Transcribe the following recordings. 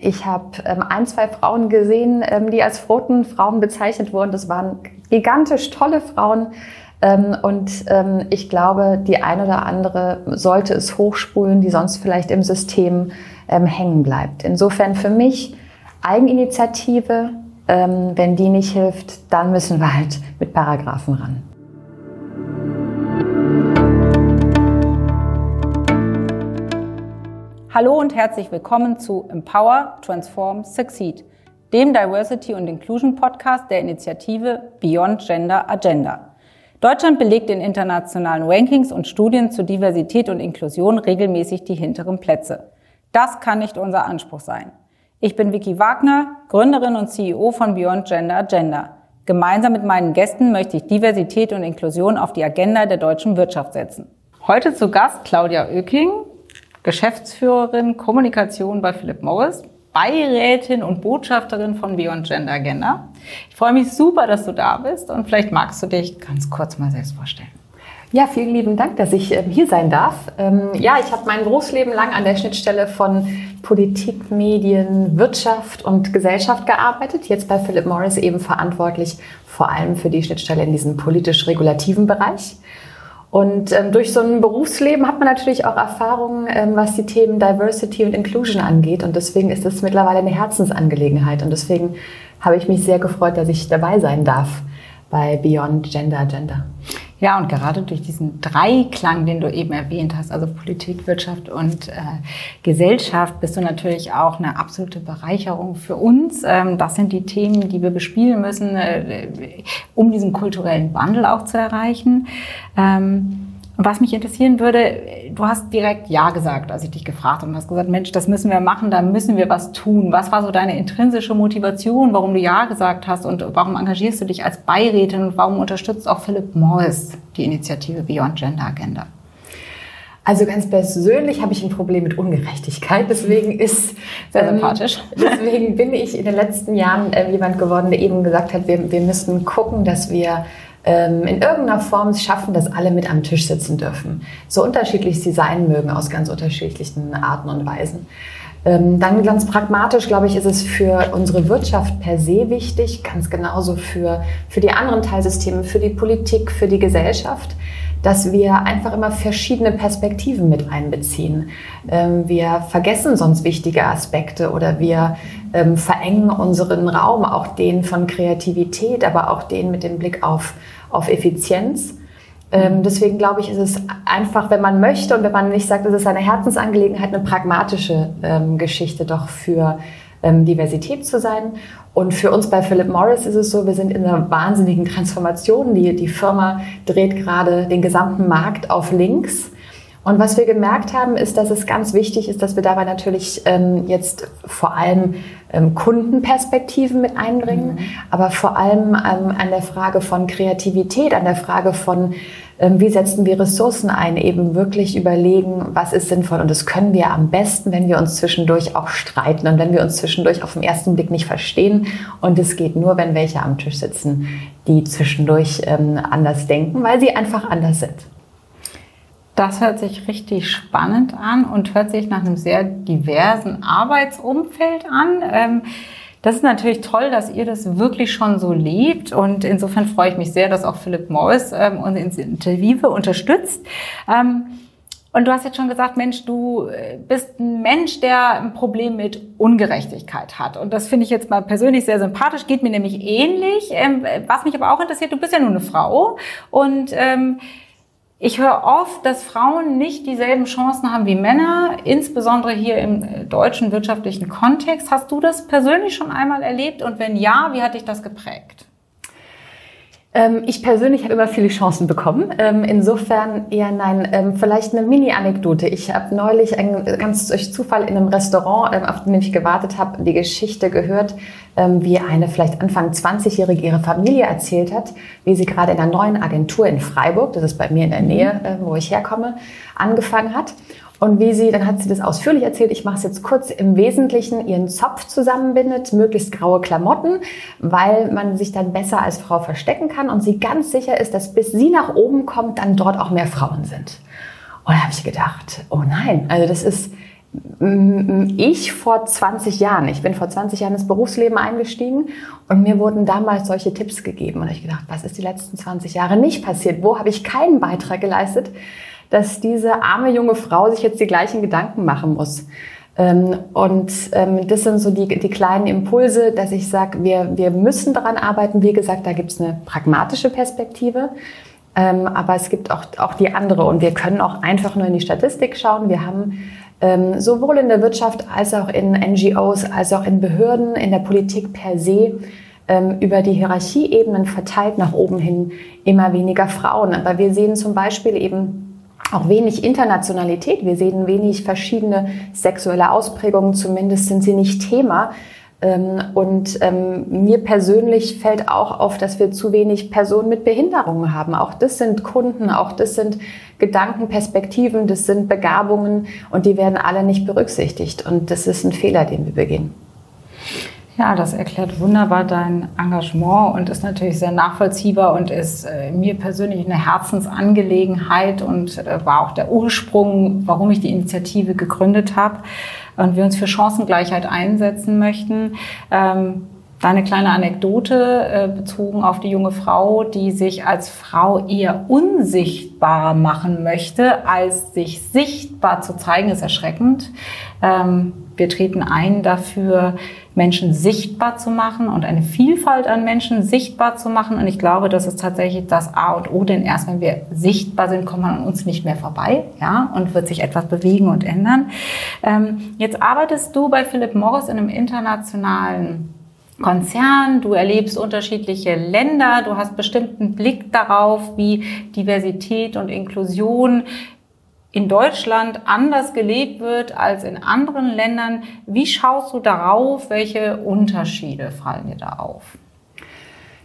Ich habe ähm, ein, zwei Frauen gesehen, ähm, die als Frotenfrauen bezeichnet wurden. Das waren gigantisch tolle Frauen. Ähm, und ähm, ich glaube, die eine oder andere sollte es hochspulen, die sonst vielleicht im System ähm, hängen bleibt. Insofern für mich Eigeninitiative. Ähm, wenn die nicht hilft, dann müssen wir halt mit Paragraphen ran. Hallo und herzlich willkommen zu Empower, Transform, Succeed, dem Diversity und Inclusion Podcast der Initiative Beyond Gender Agenda. Deutschland belegt in internationalen Rankings und Studien zu Diversität und Inklusion regelmäßig die hinteren Plätze. Das kann nicht unser Anspruch sein. Ich bin Vicky Wagner, Gründerin und CEO von Beyond Gender Agenda. Gemeinsam mit meinen Gästen möchte ich Diversität und Inklusion auf die Agenda der deutschen Wirtschaft setzen. Heute zu Gast Claudia Oeking, Geschäftsführerin Kommunikation bei Philip Morris, Beirätin und Botschafterin von Beyond Gender Agenda. Ich freue mich super, dass du da bist und vielleicht magst du dich ganz kurz mal selbst vorstellen. Ja, vielen lieben Dank, dass ich ähm, hier sein darf. Ähm, ja, ich habe mein Berufsleben lang an der Schnittstelle von Politik, Medien, Wirtschaft und Gesellschaft gearbeitet. Jetzt bei Philip Morris eben verantwortlich vor allem für die Schnittstelle in diesem politisch-regulativen Bereich. Und ähm, durch so ein Berufsleben hat man natürlich auch Erfahrungen, ähm, was die Themen Diversity und Inclusion angeht. Und deswegen ist es mittlerweile eine Herzensangelegenheit. Und deswegen habe ich mich sehr gefreut, dass ich dabei sein darf bei Beyond Gender Agenda. Ja, und gerade durch diesen Dreiklang, den du eben erwähnt hast, also Politik, Wirtschaft und äh, Gesellschaft, bist du natürlich auch eine absolute Bereicherung für uns. Ähm, das sind die Themen, die wir bespielen müssen, äh, um diesen kulturellen Wandel auch zu erreichen. Ähm, und was mich interessieren würde, du hast direkt Ja gesagt, als ich dich gefragt habe und hast gesagt, Mensch, das müssen wir machen, da müssen wir was tun. Was war so deine intrinsische Motivation, warum du Ja gesagt hast und warum engagierst du dich als Beirätin und warum unterstützt auch Philip Morris die Initiative Beyond Gender Agenda? Also ganz persönlich habe ich ein Problem mit Ungerechtigkeit. Deswegen ist sehr ähm, sympathisch. deswegen bin ich in den letzten Jahren äh, jemand geworden, der eben gesagt hat, wir, wir müssen gucken, dass wir ähm, in irgendeiner Form schaffen, dass alle mit am Tisch sitzen dürfen. So unterschiedlich sie sein mögen, aus ganz unterschiedlichen Arten und Weisen. Ähm, dann ganz pragmatisch, glaube ich, ist es für unsere Wirtschaft per se wichtig, ganz genauso für, für die anderen Teilsysteme, für die Politik, für die Gesellschaft, dass wir einfach immer verschiedene Perspektiven mit einbeziehen. Ähm, wir vergessen sonst wichtige Aspekte oder wir ähm, verengen unseren Raum, auch den von Kreativität, aber auch den mit dem Blick auf, auf Effizienz. Ähm, deswegen glaube ich, ist es einfach, wenn man möchte und wenn man nicht sagt, es ist eine Herzensangelegenheit, eine pragmatische Geschichte doch für Diversität zu sein. Und für uns bei Philip Morris ist es so, wir sind in einer wahnsinnigen Transformation. Die, die Firma dreht gerade den gesamten Markt auf links. Und was wir gemerkt haben, ist, dass es ganz wichtig ist, dass wir dabei natürlich ähm, jetzt vor allem ähm, Kundenperspektiven mit einbringen, mhm. aber vor allem ähm, an der Frage von Kreativität, an der Frage von, ähm, wie setzen wir Ressourcen ein, eben wirklich überlegen, was ist sinnvoll. Und das können wir am besten, wenn wir uns zwischendurch auch streiten und wenn wir uns zwischendurch auf den ersten Blick nicht verstehen. Und es geht nur, wenn welche am Tisch sitzen, die zwischendurch ähm, anders denken, weil sie einfach anders sind. Das hört sich richtig spannend an und hört sich nach einem sehr diversen Arbeitsumfeld an. Ähm, das ist natürlich toll, dass ihr das wirklich schon so lebt und insofern freue ich mich sehr, dass auch Philipp Morris ähm, uns Initiative unterstützt. Ähm, und du hast jetzt schon gesagt, Mensch, du äh, bist ein Mensch, der ein Problem mit Ungerechtigkeit hat. Und das finde ich jetzt mal persönlich sehr sympathisch, geht mir nämlich ähnlich. was mich aber auch interessiert, du bist ja nur eine Frau und ich höre oft, dass Frauen nicht dieselben Chancen haben wie Männer, insbesondere hier im äh, deutschen wirtschaftlichen Kontext. Hast du das persönlich schon einmal erlebt? Und wenn ja, wie hat dich das geprägt? Ähm, ich persönlich habe immer viele Chancen bekommen. Ähm, insofern eher nein. Ähm, vielleicht eine Mini-Anekdote. Ich habe neulich ein, ganz durch Zufall in einem Restaurant, auf dem ich gewartet habe, die Geschichte gehört, wie eine vielleicht Anfang 20-Jährige ihre Familie erzählt hat, wie sie gerade in einer neuen Agentur in Freiburg, das ist bei mir in der Nähe, äh, wo ich herkomme, angefangen hat. Und wie sie, dann hat sie das ausführlich erzählt, ich mache es jetzt kurz, im Wesentlichen ihren Zopf zusammenbindet, möglichst graue Klamotten, weil man sich dann besser als Frau verstecken kann und sie ganz sicher ist, dass bis sie nach oben kommt, dann dort auch mehr Frauen sind. Und da habe ich gedacht, oh nein, also das ist ich vor 20 Jahren, ich bin vor 20 Jahren ins Berufsleben eingestiegen und mir wurden damals solche Tipps gegeben. Und ich gedacht, was ist die letzten 20 Jahre nicht passiert? Wo habe ich keinen Beitrag geleistet, dass diese arme junge Frau sich jetzt die gleichen Gedanken machen muss? Ähm, und ähm, das sind so die, die kleinen Impulse, dass ich sage, wir, wir müssen daran arbeiten. Wie gesagt, da gibt es eine pragmatische Perspektive. Ähm, aber es gibt auch, auch die andere und wir können auch einfach nur in die Statistik schauen. Wir haben sowohl in der Wirtschaft als auch in NGOs, als auch in Behörden, in der Politik per se über die Hierarchieebenen verteilt nach oben hin immer weniger Frauen. Aber wir sehen zum Beispiel eben auch wenig Internationalität. Wir sehen wenig verschiedene sexuelle Ausprägungen. Zumindest sind sie nicht Thema. Ähm, und ähm, mir persönlich fällt auch auf, dass wir zu wenig Personen mit Behinderungen haben. Auch das sind Kunden, auch das sind Gedanken, Perspektiven, das sind Begabungen und die werden alle nicht berücksichtigt. Und das ist ein Fehler, den wir begehen. Ja, das erklärt wunderbar dein Engagement und ist natürlich sehr nachvollziehbar und ist äh, mir persönlich eine Herzensangelegenheit und äh, war auch der Ursprung, warum ich die Initiative gegründet habe und wir uns für Chancengleichheit einsetzen möchten. Ähm, Deine kleine Anekdote äh, bezogen auf die junge Frau, die sich als Frau eher unsichtbar machen möchte, als sich sichtbar zu zeigen, ist erschreckend. Ähm, wir treten ein dafür, Menschen sichtbar zu machen und eine Vielfalt an Menschen sichtbar zu machen. Und ich glaube, das ist tatsächlich das A und O, denn erst wenn wir sichtbar sind, kommt man an uns nicht mehr vorbei, ja, und wird sich etwas bewegen und ändern. Ähm, jetzt arbeitest du bei Philip Morris in einem internationalen Konzern, du erlebst unterschiedliche Länder, du hast bestimmten Blick darauf, wie Diversität und Inklusion in Deutschland anders gelebt wird als in anderen Ländern. Wie schaust du darauf? Welche Unterschiede fallen dir da auf?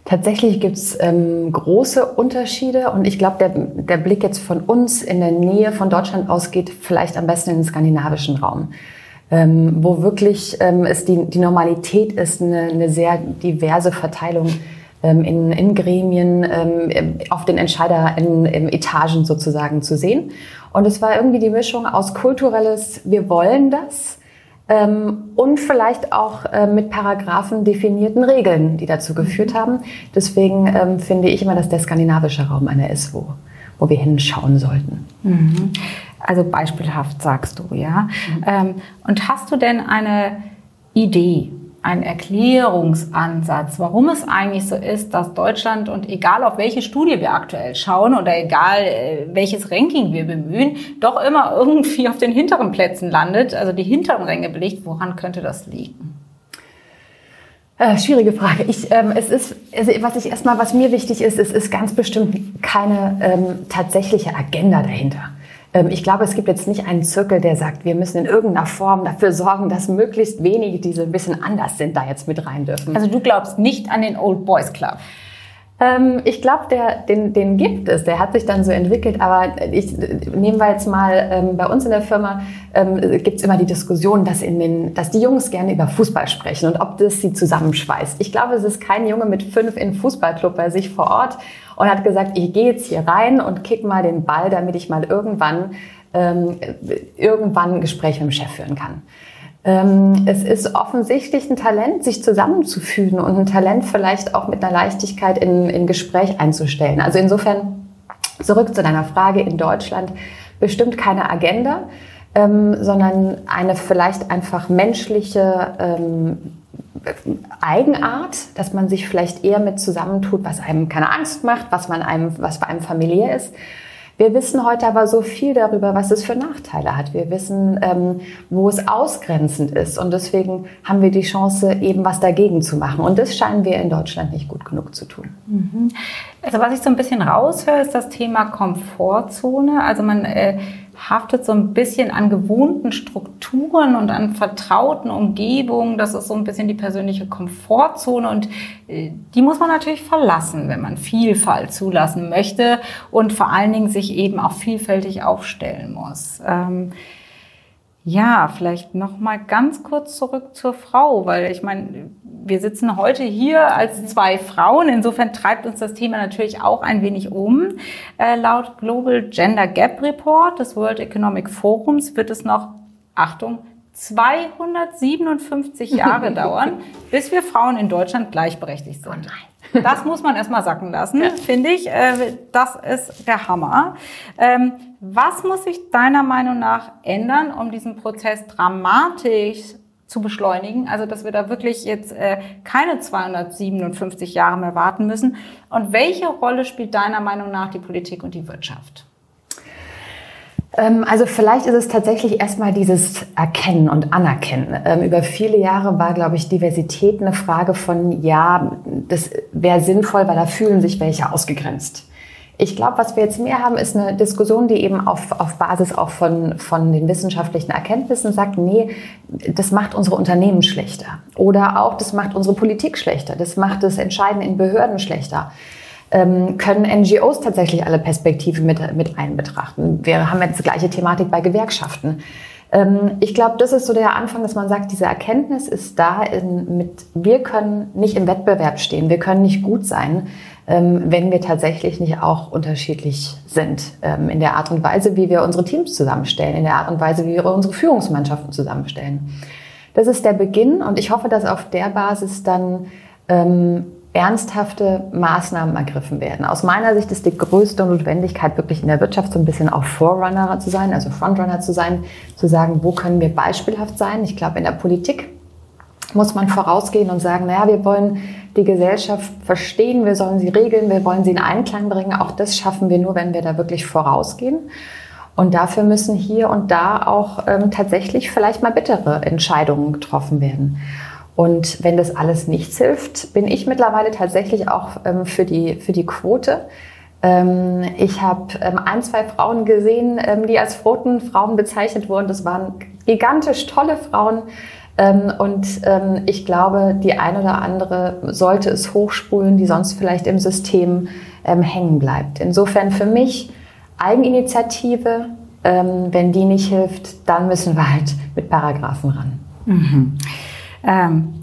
Tatsächlich gibt es ähm, große Unterschiede und ich glaube, der, der Blick jetzt von uns in der Nähe von Deutschland ausgeht vielleicht am besten in den skandinavischen Raum ähm, wo wirklich ähm, es die, die Normalität ist, eine, eine sehr diverse Verteilung ähm, in, in Gremien, ähm, auf den Entscheider in, in Etagen sozusagen zu sehen. Und es war irgendwie die Mischung aus kulturelles, wir wollen das, ähm, und vielleicht auch äh, mit Paragraphen definierten Regeln, die dazu geführt mhm. haben. Deswegen ähm, finde ich immer, dass der skandinavische Raum einer ist, wo, wo wir hinschauen sollten. Mhm. Also beispielhaft sagst du, ja. Mhm. Ähm, und hast du denn eine Idee, einen Erklärungsansatz, warum es eigentlich so ist, dass Deutschland und egal auf welche Studie wir aktuell schauen oder egal äh, welches Ranking wir bemühen, doch immer irgendwie auf den hinteren Plätzen landet, also die hinteren Ränge belegt. Woran könnte das liegen? Äh, schwierige Frage. Ich, ähm, es ist, also was ich erstmal, was mir wichtig ist, es ist ganz bestimmt keine ähm, tatsächliche Agenda dahinter. Ähm, ich glaube, es gibt jetzt nicht einen Zirkel, der sagt, wir müssen in irgendeiner Form dafür sorgen, dass möglichst wenige, die so ein bisschen anders sind, da jetzt mit rein dürfen. Also du glaubst nicht an den Old Boys Club? Ähm, ich glaube, den, den gibt es. Der hat sich dann so entwickelt. Aber ich nehmen wir jetzt mal ähm, bei uns in der Firma ähm, gibt es immer die Diskussion, dass, in den, dass die Jungs gerne über Fußball sprechen und ob das sie zusammenschweißt. Ich glaube, es ist kein Junge mit fünf in Fußballclub bei sich vor Ort und hat gesagt, ich gehe jetzt hier rein und kick mal den Ball, damit ich mal irgendwann ähm, irgendwann ein Gespräch mit dem Chef führen kann. Ähm, es ist offensichtlich ein Talent, sich zusammenzufügen und ein Talent vielleicht auch mit einer Leichtigkeit in, in Gespräch einzustellen. Also insofern zurück zu deiner Frage in Deutschland bestimmt keine Agenda, ähm, sondern eine vielleicht einfach menschliche ähm, Eigenart, dass man sich vielleicht eher mit zusammentut, was einem keine Angst macht, was man einem, was bei einem familiär ist. Wir wissen heute aber so viel darüber, was es für Nachteile hat. Wir wissen, ähm, wo es ausgrenzend ist. Und deswegen haben wir die Chance, eben was dagegen zu machen. Und das scheinen wir in Deutschland nicht gut genug zu tun. Mhm. Also was ich so ein bisschen raushöre, ist das Thema Komfortzone. Also man äh, haftet so ein bisschen an gewohnten Strukturen und an vertrauten Umgebungen. Das ist so ein bisschen die persönliche Komfortzone und äh, die muss man natürlich verlassen, wenn man Vielfalt zulassen möchte und vor allen Dingen sich eben auch vielfältig aufstellen muss. Ähm, ja, vielleicht noch mal ganz kurz zurück zur Frau, weil ich meine, wir sitzen heute hier als zwei Frauen. Insofern treibt uns das Thema natürlich auch ein wenig um. Äh, laut Global Gender Gap Report des World Economic Forums wird es noch Achtung, 257 Jahre dauern, bis wir Frauen in Deutschland gleichberechtigt sind. Oh. Das muss man erstmal sacken lassen, ja. finde ich. Äh, das ist der Hammer. Was muss sich deiner Meinung nach ändern, um diesen Prozess dramatisch zu beschleunigen? Also, dass wir da wirklich jetzt äh, keine 257 Jahre mehr warten müssen. Und welche Rolle spielt deiner Meinung nach die Politik und die Wirtschaft? Ähm, also vielleicht ist es tatsächlich erstmal dieses Erkennen und Anerkennen. Ähm, über viele Jahre war, glaube ich, Diversität eine Frage von, ja, das wäre sinnvoll, weil da fühlen sich welche ausgegrenzt. Ich glaube, was wir jetzt mehr haben, ist eine Diskussion, die eben auf, auf Basis auch von, von den wissenschaftlichen Erkenntnissen sagt, nee, das macht unsere Unternehmen schlechter. Oder auch, das macht unsere Politik schlechter. Das macht das Entscheiden in Behörden schlechter ähm, können NGOs tatsächlich alle Perspektiven mit, mit einbetrachten. Wir haben jetzt die gleiche Thematik bei Gewerkschaften. Ähm, ich glaube, das ist so der Anfang, dass man sagt, diese Erkenntnis ist da in, mit, wir können nicht im Wettbewerb stehen, wir können nicht gut sein, wenn wir tatsächlich nicht auch unterschiedlich sind ähm, in der Art und Weise, wie wir unsere Teams zusammenstellen, in der Art und Weise, wie wir unsere Führungsmannschaften zusammenstellen. Das ist der Beginn und ich hoffe, dass auf der Basis dann ähm, ernsthafte Maßnahmen ergriffen werden. Aus meiner Sicht ist die größte Notwendigkeit, wirklich in der Wirtschaft so ein bisschen auch Forerunner zu sein, also Frontrunner zu sein, zu sagen, wo können wir beispielhaft sein. Ich glaube, in der Politik muss man vorausgehen und sagen, naja, wir wollen die Gesellschaft verstehen, wir sollen sie regeln, wir wollen sie in Einklang bringen. Auch das schaffen wir nur, wenn wir da wirklich vorausgehen. Und dafür müssen hier und da auch ähm, tatsächlich vielleicht mal bittere Entscheidungen getroffen werden. Und wenn das alles nichts hilft, bin ich mittlerweile tatsächlich auch ähm, für, die, für die Quote. Ähm, ich habe ähm, ein, zwei Frauen gesehen, ähm, die als Quotenfrauen bezeichnet wurden. Das waren gigantisch tolle Frauen. Ähm, und ähm, ich glaube, die eine oder andere sollte es hochspulen, die sonst vielleicht im System hängen bleibt. Insofern für mich Eigeninitiative. wenn die nicht hilft, dann müssen wir halt mit Paragraphen ran. Mhm. Ähm,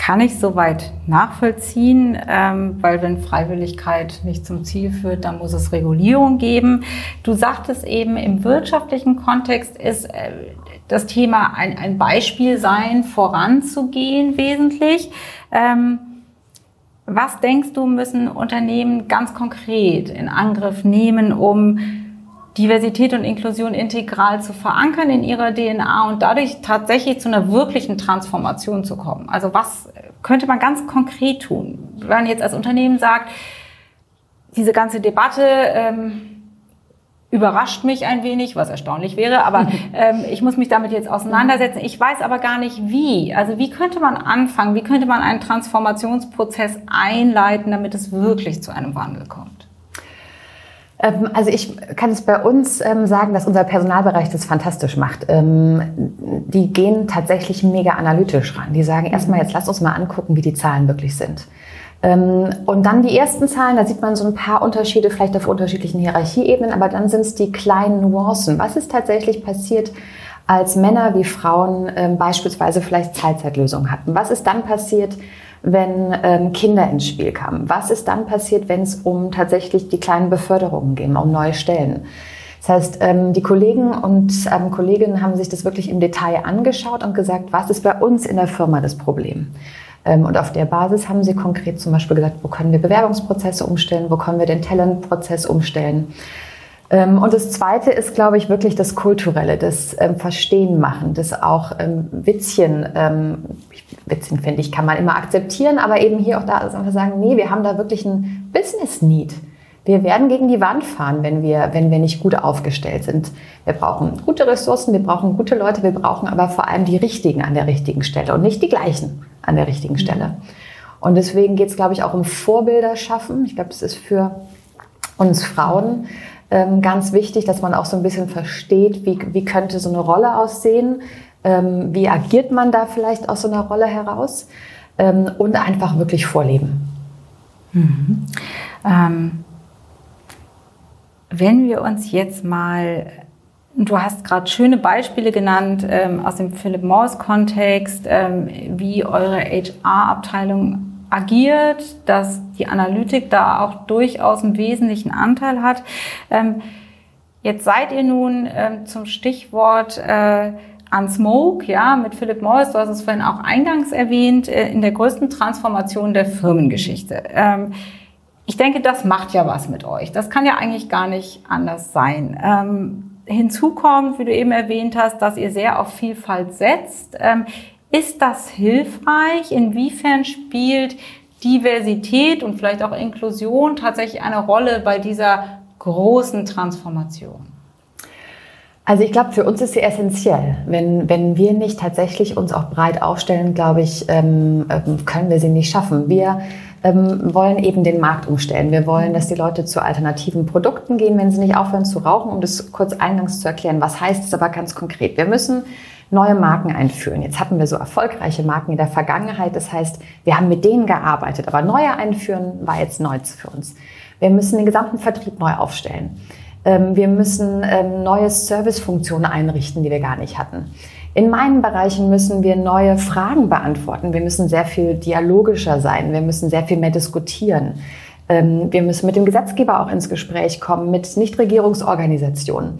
kann ich soweit nachvollziehen, ähm, weil wenn Freiwilligkeit nicht zum Ziel führt, dann muss es Regulierung geben. Du sagtest eben, im wirtschaftlichen Kontext ist äh, das Thema ein, ein Beispiel sein, voranzugehen wesentlich. Ähm, was denkst du, müssen Unternehmen ganz konkret in Angriff nehmen, um Diversität und Inklusion integral zu verankern in ihrer DNA und dadurch tatsächlich zu einer wirklichen Transformation zu kommen. Also was könnte man ganz konkret tun? Wenn man jetzt als Unternehmen sagt, diese ganze Debatte ähm, überrascht mich ein wenig, was erstaunlich wäre, aber ähm, ich muss mich damit jetzt auseinandersetzen. Ich weiß aber gar nicht wie. Also wie könnte man anfangen? Wie könnte man einen Transformationsprozess einleiten, damit es wirklich zu einem Wandel kommt? Ähm, also ich kann es bei uns ähm, sagen, dass unser Personalbereich das fantastisch macht. Ähm, die gehen tatsächlich mega analytisch ran. Die sagen erstmal, jetzt lass uns mal angucken, wie die Zahlen wirklich sind. Und dann die ersten Zahlen, da sieht man so ein paar Unterschiede vielleicht auf unterschiedlichen Hierarchieebenen, aber dann sind es die kleinen Nuancen. Was ist tatsächlich passiert, als Männer wie Frauen beispielsweise vielleicht Zeitzeitlösungen hatten? Was ist dann passiert, wenn ähm, Kinder ins Spiel kamen? Was ist dann passiert, wenn es um tatsächlich die kleinen Beförderungen ging, um neue Stellen? Das heißt, ähm, die Kollegen und ähm, Kolleginnen haben sich das wirklich im Detail angeschaut und gesagt, was ist bei uns in der Firma das Problem? Ähm, und auf der Basis haben sie konkret zum Beispiel gesagt, wo können wir Bewerbungsprozesse umstellen, wo können wir den Talentprozess umstellen. Ähm, und das Zweite ist, glaube ich, wirklich das Kulturelle, das ähm, Verstehen machen, das auch Witzchen, Witzchen finde ich, kann man immer akzeptieren, aber eben hier auch da einfach sagen, nee, wir haben da wirklich ein Business Need. Wir werden gegen die Wand fahren, wenn wir, wenn wir nicht gut aufgestellt sind. Wir brauchen gute Ressourcen, wir brauchen gute Leute, wir brauchen aber vor allem die richtigen an der richtigen Stelle und nicht die gleichen an der richtigen Stelle. Und deswegen geht es, glaube ich, auch um Vorbilder schaffen. Ich glaube, das ist für uns Frauen ähm, ganz wichtig, dass man auch so ein bisschen versteht, wie, wie könnte so eine Rolle aussehen, ähm, wie agiert man da vielleicht aus so einer Rolle heraus ähm, und einfach wirklich vorleben. Mhm. Ähm, wenn wir uns jetzt mal Du hast gerade schöne Beispiele genannt ähm, aus dem Philip Morris-Kontext, ähm, wie eure HR-Abteilung agiert, dass die Analytik da auch durchaus einen wesentlichen Anteil hat. Ähm, jetzt seid ihr nun ähm, zum Stichwort äh, Unsmoke, ja, mit Philip Morris, du hast es vorhin auch eingangs erwähnt, äh, in der größten Transformation der Firmengeschichte. Ich denke, das macht ja was mit euch. Das kann ja eigentlich gar nicht anders sein. Ähm, hinzu kommt, wie du eben erwähnt hast, dass ihr sehr auf Vielfalt setzt. Ähm, ist das hilfreich? Inwiefern spielt Diversität und vielleicht auch Inklusion tatsächlich eine Rolle bei dieser großen Transformation? Also ich glaube, für uns ist sie essentiell. Wenn, wenn wir nicht tatsächlich uns auch breit aufstellen, glaube ich, ähm, ähm, können wir sie nicht schaffen. Wir ähm, wollen eben den Markt umstellen. Wir wollen, dass die Leute zu alternativen Produkten gehen, wenn sie nicht aufhören zu rauchen. Um das kurz eingangs zu erklären, was heißt es aber ganz konkret? Wir müssen neue Marken einführen. Jetzt hatten wir so erfolgreiche Marken in der Vergangenheit. Das heißt, wir haben mit denen gearbeitet, aber neue einführen war jetzt neu für uns. Wir müssen den gesamten Vertrieb neu aufstellen. Ähm, wir müssen ähm, neue Servicefunktionen einrichten, die wir gar nicht hatten. In meinen Bereichen müssen wir neue Fragen beantworten. Wir müssen sehr viel dialogischer sein. Wir müssen sehr viel mehr diskutieren. Ähm, wir müssen mit dem Gesetzgeber auch ins Gespräch kommen, mit Nichtregierungsorganisationen.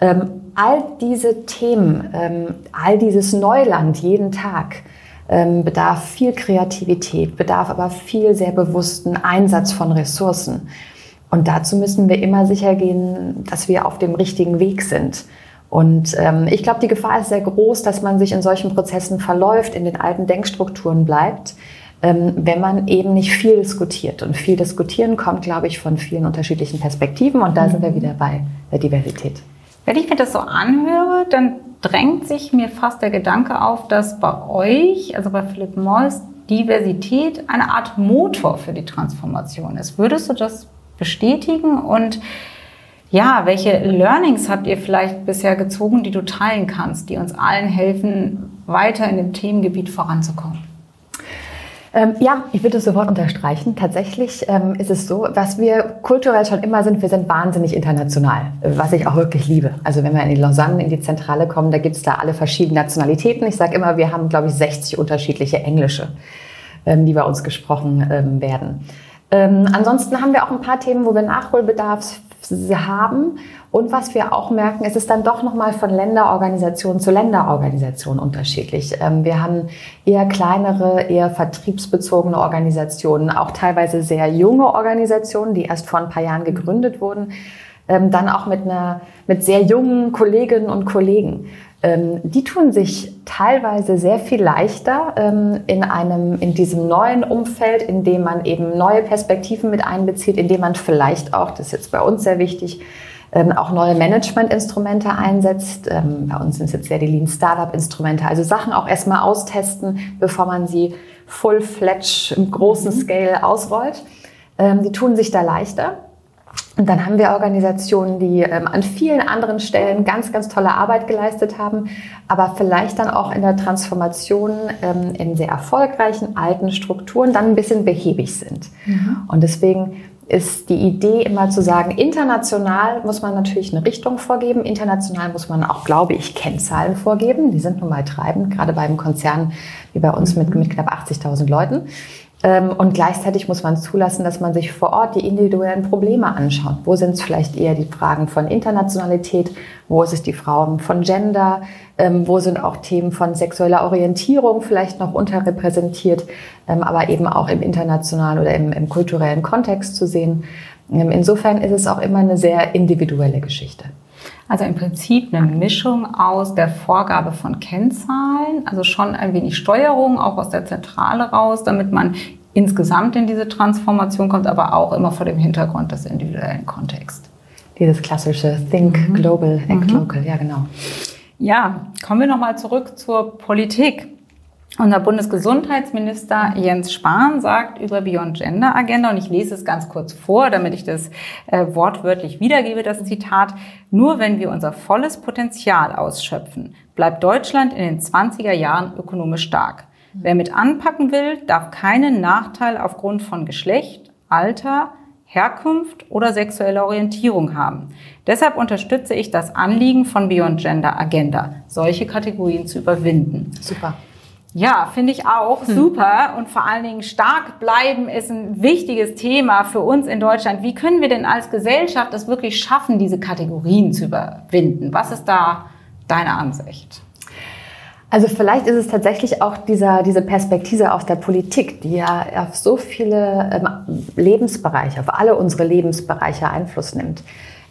All diese Themen, all dieses Neuland jeden Tag bedarf viel Kreativität, bedarf aber viel sehr bewussten Einsatz von Ressourcen. Und dazu müssen wir immer sicher gehen, dass wir auf dem richtigen Weg sind. Und ähm, ich glaube, die Gefahr ist sehr groß, dass man sich in solchen Prozessen verläuft, in den alten Denkstrukturen bleibt, ähm, wenn man eben nicht viel diskutiert. Und viel diskutieren kommt, glaube ich, von vielen unterschiedlichen Perspektiven. Und da mhm. sind wir wieder bei der Diversität. Wenn ich mir das so anhöre, dann drängt sich mir fast der Gedanke auf, dass bei euch, also bei Philipp Morris, Diversität eine Art Motor für die Transformation ist. Würdest du das bestätigen und ja, welche Learnings habt ihr vielleicht bisher gezogen, die du teilen kannst, die uns allen helfen, weiter in dem Themengebiet voranzukommen? Ähm, ja, ich würde es sofort unterstreichen. Tatsächlich ähm, ist es so, was wir kulturell schon immer sind, wir sind wahnsinnig international, was ich auch wirklich liebe. Also wenn wir in die Lausanne, in die Zentrale kommen, da gibt es da alle verschiedenen Nationalitäten. Ich sage immer, wir haben, glaube ich, 60 unterschiedliche Englische, ähm, die bei uns gesprochen ähm, werden. Ähm, ansonsten haben wir auch ein paar Themen, wo wir Nachholbedarf haben. Und was wir auch merken, ist es dann doch nochmal von Länderorganisation zu Länderorganisation unterschiedlich. Ähm, wir haben eher kleinere, eher vertriebsbezogene Organisationen, auch teilweise sehr junge Organisationen, die erst vor ein paar Jahren gegründet wurden. Ähm, dann auch mit einer, mit sehr jungen Kolleginnen und Kollegen. Ähm, die tun sich teilweise sehr viel leichter ähm, in einem, in diesem neuen Umfeld, in dem man eben neue Perspektiven mit einbezieht, in dem man vielleicht auch, das ist jetzt bei uns sehr wichtig, ähm, auch neue Managementinstrumente einsetzt. bei uns sind es jetzt sehr die Lean Startup Instrumente, also Sachen auch erstmal austesten, bevor man sie full-fledged im großen mhm. Scale ausrollt. die tun sich da leichter. Und dann haben wir Organisationen, die ähm, an vielen anderen Stellen ganz, ganz tolle Arbeit geleistet haben, aber vielleicht dann auch in der Transformation ähm, in sehr erfolgreichen alten Strukturen dann ein bisschen behäbig sind. Mhm. Und deswegen ist die Idee immer zu sagen, international muss man natürlich eine Richtung vorgeben, international muss man auch, glaube ich, Kennzahlen vorgeben. Die sind nun mal treibend, gerade beim Konzern wie bei uns mit, mit knapp 80.000 Leuten. Ähm, und gleichzeitig muss man zulassen, dass man sich vor Ort die individuellen Probleme anschaut. Wo sind es vielleicht eher die Fragen von Internationalität? Wo ist es die Fragen von Gender? Ähm, wo sind auch Themen von sexueller Orientierung vielleicht noch unterrepräsentiert, ähm, aber eben auch im internationalen oder im, im kulturellen Kontext zu sehen? insofern ist es auch immer eine sehr individuelle Geschichte. Also im Prinzip eine Mischung aus der Vorgabe von Kennzahlen, also schon ein wenig Steuerung, auch aus der Zentrale raus, damit man insgesamt in diese Transformation kommt, aber auch immer vor dem Hintergrund des individuellen Kontexts. Dieses klassische Think mhm. Global, Act mhm. Local, ja genau. Ja, kommen wir nochmal zurück zur Politik. Unser Bundesgesundheitsminister Jens Spahn sagt über Beyond Gender Agenda, und ich lese es ganz kurz vor, damit ich das äh, wortwörtlich wiedergebe, das Zitat, nur wenn wir unser volles Potenzial ausschöpfen, bleibt Deutschland in den 20er Jahren ökonomisch stark. Wer mit anpacken will, darf keinen Nachteil aufgrund von Geschlecht, Alter, Herkunft oder sexueller Orientierung haben. Deshalb unterstütze ich das Anliegen von Beyond Gender Agenda, solche Kategorien zu überwinden. Super. Ja, finde ich auch hm. super. Und vor allen Dingen stark bleiben ist ein wichtiges Thema für uns in Deutschland. Wie können wir denn als Gesellschaft es wirklich schaffen, diese Kategorien zu überwinden? Was ist da deine Ansicht? Also vielleicht ist es tatsächlich auch dieser, diese Perspektive aus der Politik, die ja auf so viele ähm, Lebensbereiche, auf alle unsere Lebensbereiche Einfluss nimmt.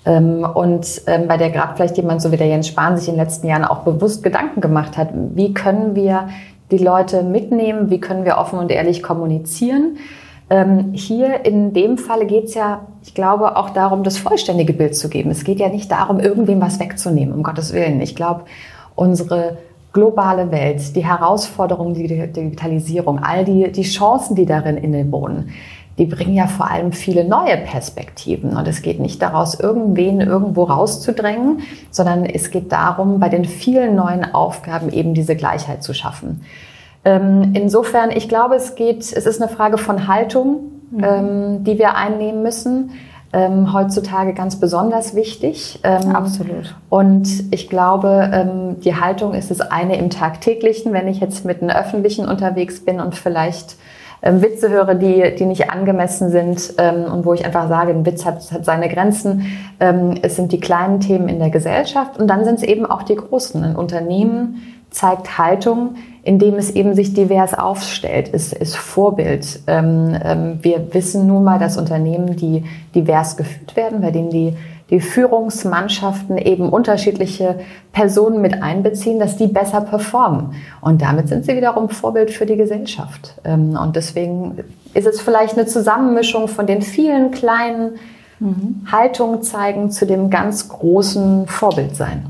Ähm, und ähm, bei der gerade vielleicht jemand so wie der Jens Spahn sich in den letzten Jahren auch bewusst Gedanken gemacht hat, wie können wir die Leute mitnehmen, wie können wir offen und ehrlich kommunizieren. Ähm, hier in dem Falle geht es ja, ich glaube, auch darum, das vollständige Bild zu geben. Es geht ja nicht darum, irgendwem was wegzunehmen, um Gottes Willen. Ich glaube, unsere globale Welt, die Herausforderungen, die Digitalisierung, all die, die Chancen, die darin innewohnen, die bringen ja vor allem viele neue Perspektiven. Und es geht nicht daraus, irgendwen irgendwo rauszudrängen, sondern es geht darum, bei den vielen neuen Aufgaben eben diese Gleichheit zu schaffen. Ähm, insofern, ich glaube, es geht, es ist eine Frage von Haltung, mhm. ähm, die wir einnehmen müssen. Ähm, heutzutage ganz besonders wichtig. Ähm, Absolut. Und ich glaube, ähm, die Haltung ist das eine im Tagtäglichen. Wenn ich jetzt mit einem Öffentlichen unterwegs bin und vielleicht ähm, Witze höre, die, die nicht angemessen sind ähm, und wo ich einfach sage, ein Witz hat, hat seine Grenzen. Ähm, es sind die kleinen Themen in der Gesellschaft und dann sind es eben auch die großen. Ein Unternehmen zeigt Haltung, indem es eben sich divers aufstellt, ist, ist Vorbild. Ähm, ähm, wir wissen nun mal, dass Unternehmen, die divers geführt werden, bei denen die die Führungsmannschaften eben unterschiedliche Personen mit einbeziehen, dass die besser performen. Und damit sind sie wiederum Vorbild für die Gesellschaft. Ähm, und deswegen ist es vielleicht eine Zusammenmischung von den vielen kleinen mhm. Haltungen zeigen zu dem ganz großen Vorbild sein.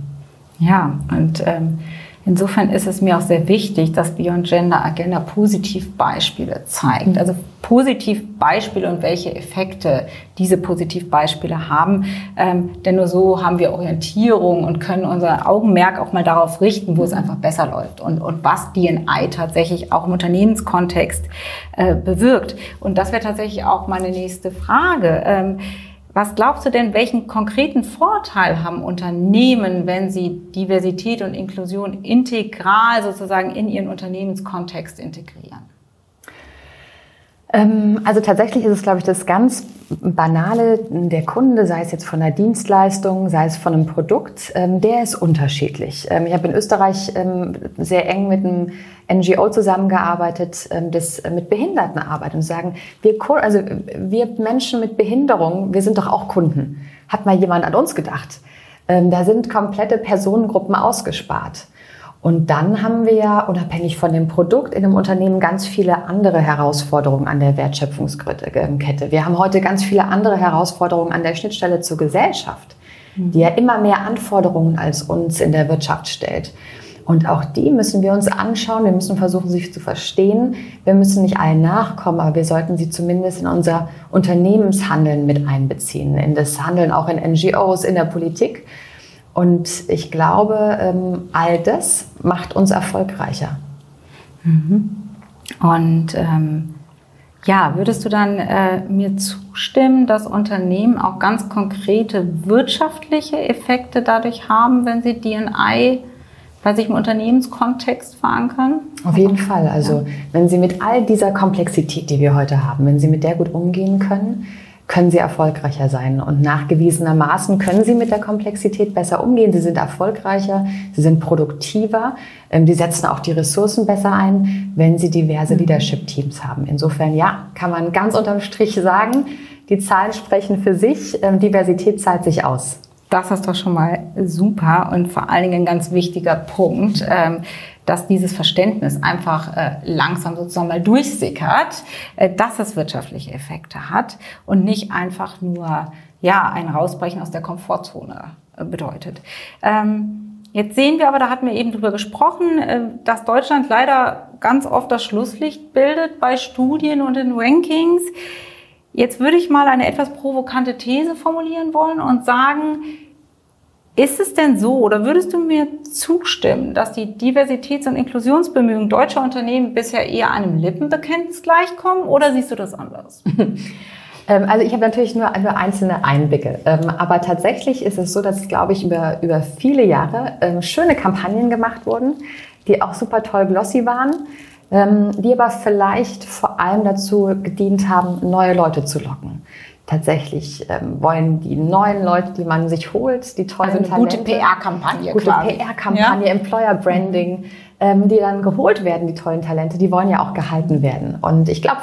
Ja, und ähm, Insofern ist es mir auch sehr wichtig, dass Beyond Gender Agenda Positivbeispiele zeigt. Also Positivbeispiele und welche Effekte diese Positivbeispiele haben. Ähm, denn nur so haben wir Orientierung und können unser Augenmerk auch mal darauf richten, wo es einfach besser läuft und, und was DNI tatsächlich auch im Unternehmenskontext äh, bewirkt. Und das wäre tatsächlich auch meine nächste Frage. Ähm, was glaubst du denn, welchen konkreten Vorteil haben Unternehmen, wenn sie Diversität und Inklusion integral sozusagen in ihren Unternehmenskontext integrieren? Ähm, also tatsächlich ist es, glaube ich, das ganz Banale, der Kunde, sei es jetzt von einer Dienstleistung, sei es von einem Produkt, ähm, der ist unterschiedlich. Ähm, ich habe in Österreich sehr eng mit einem NGO zusammengearbeitet, das mit Behinderten arbeitet und sagen, wir, also wir Menschen mit Behinderung, wir sind doch auch Kunden. Hat mal jemand an uns gedacht? Da sind komplette Personengruppen ausgespart. Und dann haben wir ja unabhängig von dem Produkt in einem Unternehmen ganz viele andere Herausforderungen an der Wertschöpfungskette. Wir haben heute ganz viele andere Herausforderungen an der Schnittstelle zur Gesellschaft, die ja immer mehr Anforderungen als uns in der Wirtschaft stellt. Und auch die müssen wir uns anschauen. Wir müssen versuchen, sie zu verstehen. Wir müssen nicht allen nachkommen, aber wir sollten sie zumindest in unser Unternehmenshandeln mit einbeziehen, in das Handeln auch in NGOs, in der Politik und ich glaube, ähm, all das macht uns erfolgreicher. Mhm. Und ähm, ja, würdest du dann äh, mir zustimmen, dass Unternehmen auch ganz konkrete wirtschaftliche Effekte dadurch haben, wenn sie DNI bei sich im Unternehmenskontext verankern? Auf jeden Fall. Also ja. wenn sie mit all dieser Komplexität, die wir heute haben, wenn sie mit der gut umgehen können, können sie erfolgreicher sein. Und nachgewiesenermaßen können sie mit der Komplexität besser umgehen. Sie sind erfolgreicher, sie sind produktiver, ähm, die setzen auch die Ressourcen besser ein, wenn sie diverse mhm. Leadership-Teams haben. Insofern, ja, kann man ganz unterm Strich sagen, die Zahlen sprechen für sich, ähm, Diversität zahlt sich aus. Das ist doch schon mal super und vor allen Dingen ein ganz wichtiger Punkt. Dass dieses Verständnis einfach äh, langsam sozusagen mal durchsickert, äh, dass es wirtschaftliche Effekte hat und nicht einfach nur ja ein Rausbrechen aus der Komfortzone äh, bedeutet. Ähm, jetzt sehen wir aber, da hatten wir eben drüber gesprochen, äh, dass Deutschland leider ganz oft das Schlusslicht bildet bei Studien und in Rankings. Jetzt würde ich mal eine etwas provokante These formulieren wollen und sagen, ist es denn so oder würdest du mir zustimmen, dass die Diversitäts- und Inklusionsbemühungen deutscher Unternehmen bisher eher einem Lippenbekenntnis gleichkommen oder siehst du das anders? Ähm, also ich habe natürlich nur, einzelne Einblicke. Ähm, aber tatsächlich ist es so, dass, glaube ich, über, über viele Jahre ähm, schöne Kampagnen gemacht wurden, die auch super toll glossy waren, die aber vielleicht vor allem dazu gedient haben, neue Leute zu locken tatsächlich ähm, wollen die neuen Leute, die man sich holt, die tollen also eine Talente, gute PR-Kampagne, gute PR-Kampagne, ja. Employer Branding, ähm, die dann geholt werden, die tollen Talente, die wollen ja auch gehalten werden. Und ich glaube,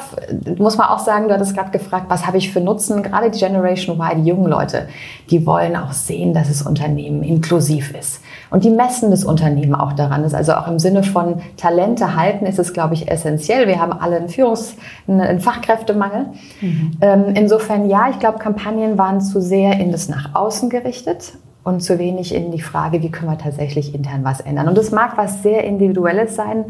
muss man auch sagen, du hattest gerade gefragt, was habe ich für Nutzen? Gerade die Generation Y, die jungen Leute, die wollen auch sehen, dass das Unternehmen inklusiv ist. Und die messen das Unternehmen auch daran. ist also auch im Sinne von Talente halten ist es, glaube ich, essentiell. Wir haben alle einen Führungs-, einen Fachkräftemangel. Mhm. Ähm, insofern ja, ich glaube, Kampagnen waren zu sehr in das nach außen gerichtet und zu wenig in die Frage, wie können wir tatsächlich intern was ändern. Und es mag was sehr Individuelles sein.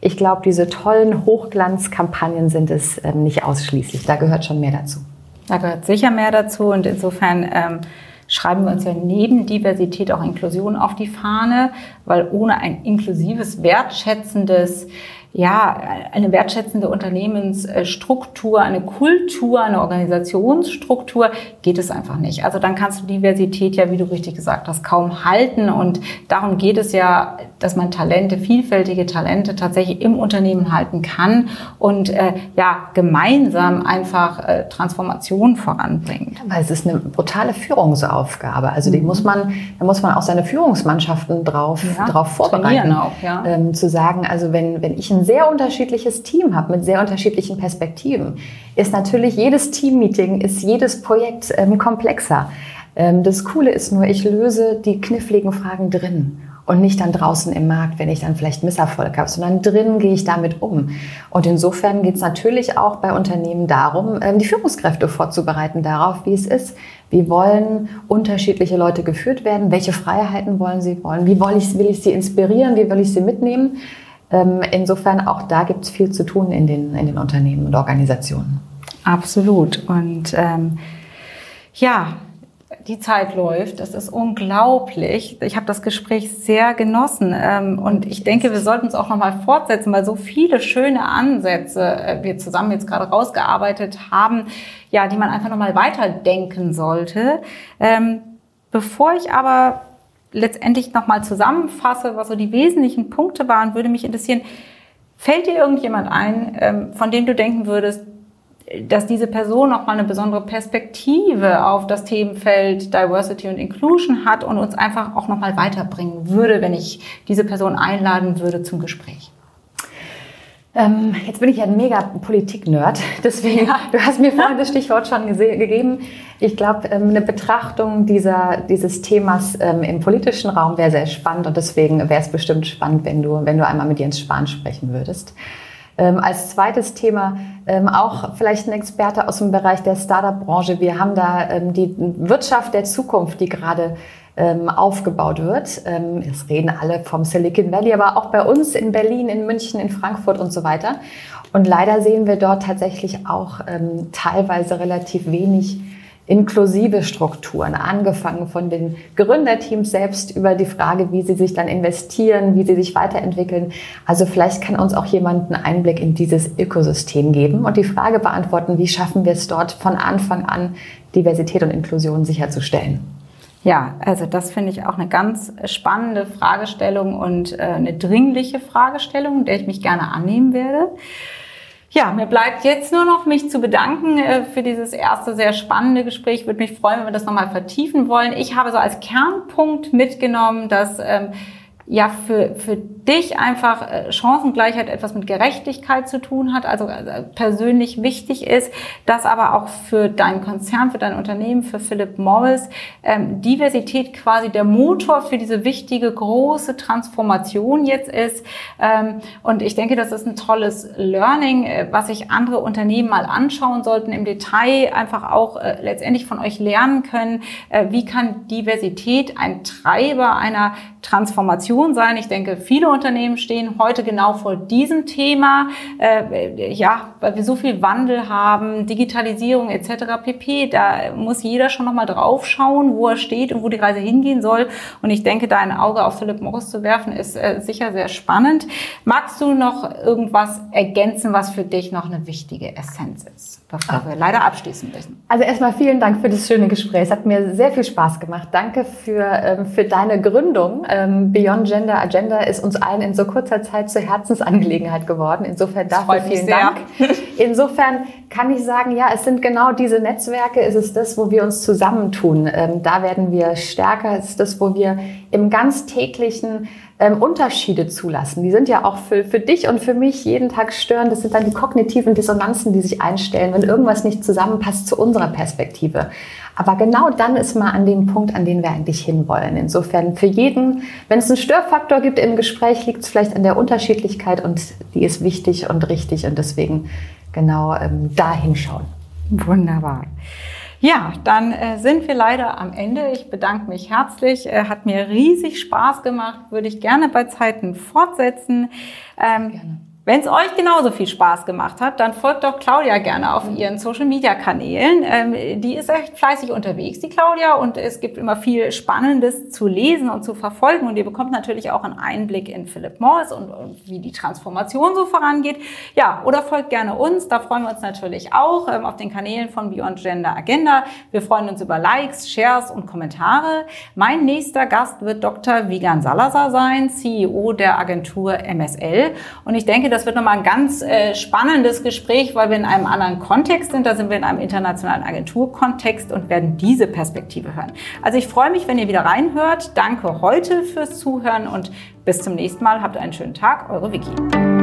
Ich glaube, diese tollen Hochglanzkampagnen sind es ähm, nicht ausschließlich. Da gehört schon mehr dazu. Da gehört sicher mehr dazu und insofern ähm, schreiben wir uns ja neben Diversität auch Inklusion auf die Fahne, weil ohne ein inklusives, wertschätzendes ja, eine wertschätzende Unternehmensstruktur, eine Kultur, eine Organisationsstruktur geht es einfach nicht. Also dann kannst du Diversität ja, wie du richtig gesagt hast, kaum halten. Und darum geht es ja, dass man Talente, vielfältige Talente tatsächlich im Unternehmen halten kann und äh, ja, gemeinsam einfach äh, Transformation voranbringt. Weil es ist eine brutale Führungsaufgabe. Also die mhm. muss man, da muss man auch seine Führungsmannschaften drauf, ja, drauf vorbereiten. Auch, ja. ähm, zu sagen, also wenn, wenn ich ein sehr unterschiedliches Team habe mit sehr unterschiedlichen Perspektiven, ist natürlich jedes Teammeeting, ist jedes Projekt ähm, komplexer. Ähm, das Coole ist nur, ich löse die kniffligen Fragen drin und nicht dann draußen im Markt, wenn ich dann vielleicht Misserfolg habe, sondern drin gehe ich damit um. Und insofern geht es natürlich auch bei Unternehmen darum, ähm, die Führungskräfte vorzubereiten darauf, wie es ist. Wie wollen unterschiedliche Leute geführt werden? Welche Freiheiten wollen sie wollen? Wie will ich, will ich sie inspirieren? Wie will ich sie mitnehmen? Ähm, insofern auch da gibt es viel zu tun in den, in den Unternehmen und Organisationen. Absolut. Und ähm, ja, die Zeit läuft. Das ist unglaublich. Ich habe das Gespräch sehr genossen ähm, und ich denke, wir sollten es auch noch mal fortsetzen, weil so viele schöne Ansätze äh, wir zusammen jetzt gerade rausgearbeitet haben, ja, die man einfach noch mal weiterdenken sollte. Ähm, bevor ich aber letztendlich nochmal zusammenfasse, was so die wesentlichen Punkte waren, würde mich interessieren, fällt dir irgendjemand ein, ähm, von dem du denken würdest, dass diese Person nochmal eine besondere Perspektive auf das Themenfeld Diversity und Inclusion hat und uns einfach auch nochmal weiterbringen würde, wenn ich diese Person einladen würde zum Gespräch? Ähm, jetzt bin ich ja ein mega Politik-Nerd, deswegen, ja. du hast mir vorhin das Stichwort schon gegeben. Ich glaube, ähm, eine Betrachtung dieser, dieses Themas ähm, im politischen Raum wäre sehr spannend und deswegen wäre es bestimmt spannend, wenn du, wenn du einmal mit Jens Spahn sprechen würdest. Ähm, als zweites Thema ähm, auch vielleicht ein Experte aus dem Bereich der Startup-Branche. Wir haben da ähm, die Wirtschaft der Zukunft, die gerade ähm, aufgebaut wird. Ähm, es reden alle vom Silicon Valley, aber auch bei uns in Berlin, in München, in Frankfurt und so weiter. Und leider sehen wir dort tatsächlich auch ähm, teilweise relativ wenig inklusive Strukturen, angefangen von den Gründerteams selbst über die Frage, wie sie sich dann investieren, wie sie sich weiterentwickeln. Also vielleicht kann uns auch jemand einen Einblick in dieses Ökosystem geben und die Frage beantworten, wie schaffen wir es dort von Anfang an, Diversität und Inklusion sicherzustellen. Ja, also das finde ich auch eine ganz spannende Fragestellung und äh, eine dringliche Fragestellung, der ich mich gerne annehmen werde. Ja, mir bleibt jetzt nur noch mich zu bedanken äh, für dieses erste sehr spannende Gespräch. Ich würde mich freuen, wenn wir das nochmal vertiefen wollen. Ich habe so als Kernpunkt mitgenommen, dass ähm, ja für, für dich einfach äh, Chancengleichheit etwas mit Gerechtigkeit zu tun hat, also äh, persönlich wichtig ist, dass aber auch für deinen Konzern, für dein Unternehmen, für Philip Morris ähm, Diversität quasi der Motor für diese wichtige große Transformation jetzt ist. Ähm, und ich denke, das ist ein tolles Learning, äh, was sich andere Unternehmen mal anschauen sollten im Detail, einfach auch äh, letztendlich von euch lernen können, äh, wie kann Diversität ein Treiber einer Transformation sein. Ich denke, viele Unternehmen stehen heute genau vor diesem Thema, äh, ja, weil wir so viel Wandel haben, Digitalisierung etc. pp. Da muss jeder schon nochmal drauf schauen, wo er steht und wo die Reise hingehen soll. Und ich denke, da ein Auge auf Philipp Morris zu werfen, ist äh, sicher sehr spannend. Magst du noch irgendwas ergänzen, was für dich noch eine wichtige Essenz ist, bevor wir leider abschließen müssen? Also erstmal vielen Dank für das schöne Gespräch. Es hat mir sehr viel Spaß gemacht. Danke für, ähm, für deine Gründung. Ähm, Beyond Gender Agenda ist uns allen in so kurzer Zeit zur Herzensangelegenheit geworden. Insofern dafür vielen Dank. Insofern kann ich sagen, ja, es sind genau diese Netzwerke, es ist das, wo wir uns zusammentun. Ähm, da werden wir stärker, es ist das, wo wir im ganz täglichen ähm, Unterschiede zulassen. Die sind ja auch für, für dich und für mich jeden Tag störend. Das sind dann die kognitiven Dissonanzen, die sich einstellen, wenn irgendwas nicht zusammenpasst zu unserer Perspektive. Aber genau dann ist man an dem Punkt, an den wir eigentlich hinwollen. Insofern für jeden, wenn es einen Störfaktor gibt im Gespräch, liegt es vielleicht an der Unterschiedlichkeit und die ist wichtig und richtig und deswegen genau ähm, da hinschauen. Wunderbar. Ja, dann äh, sind wir leider am Ende. Ich bedanke mich herzlich. Äh, hat mir riesig Spaß gemacht. Würde ich gerne bei Zeiten fortsetzen. Ähm, gerne. Wenn es euch genauso viel Spaß gemacht hat, dann folgt doch Claudia gerne auf ihren Social-Media-Kanälen. Ähm, die ist echt fleißig unterwegs, die Claudia, und es gibt immer viel Spannendes zu lesen und zu verfolgen. Und ihr bekommt natürlich auch einen Einblick in Philip Morris und, und wie die Transformation so vorangeht. Ja, oder folgt gerne uns, da freuen wir uns natürlich auch ähm, auf den Kanälen von Beyond Gender Agenda. Wir freuen uns über Likes, Shares und Kommentare. Mein nächster Gast wird Dr. Vigan Salazar sein, CEO der Agentur MSL. Und ich denke, das wird nochmal ein ganz äh, spannendes Gespräch, weil wir in einem anderen Kontext sind. Da sind wir in einem internationalen Agenturkontext und werden diese Perspektive hören. Also ich freue mich, wenn ihr wieder reinhört. Danke heute fürs Zuhören und bis zum nächsten Mal. Habt einen schönen Tag. Eure Vicky.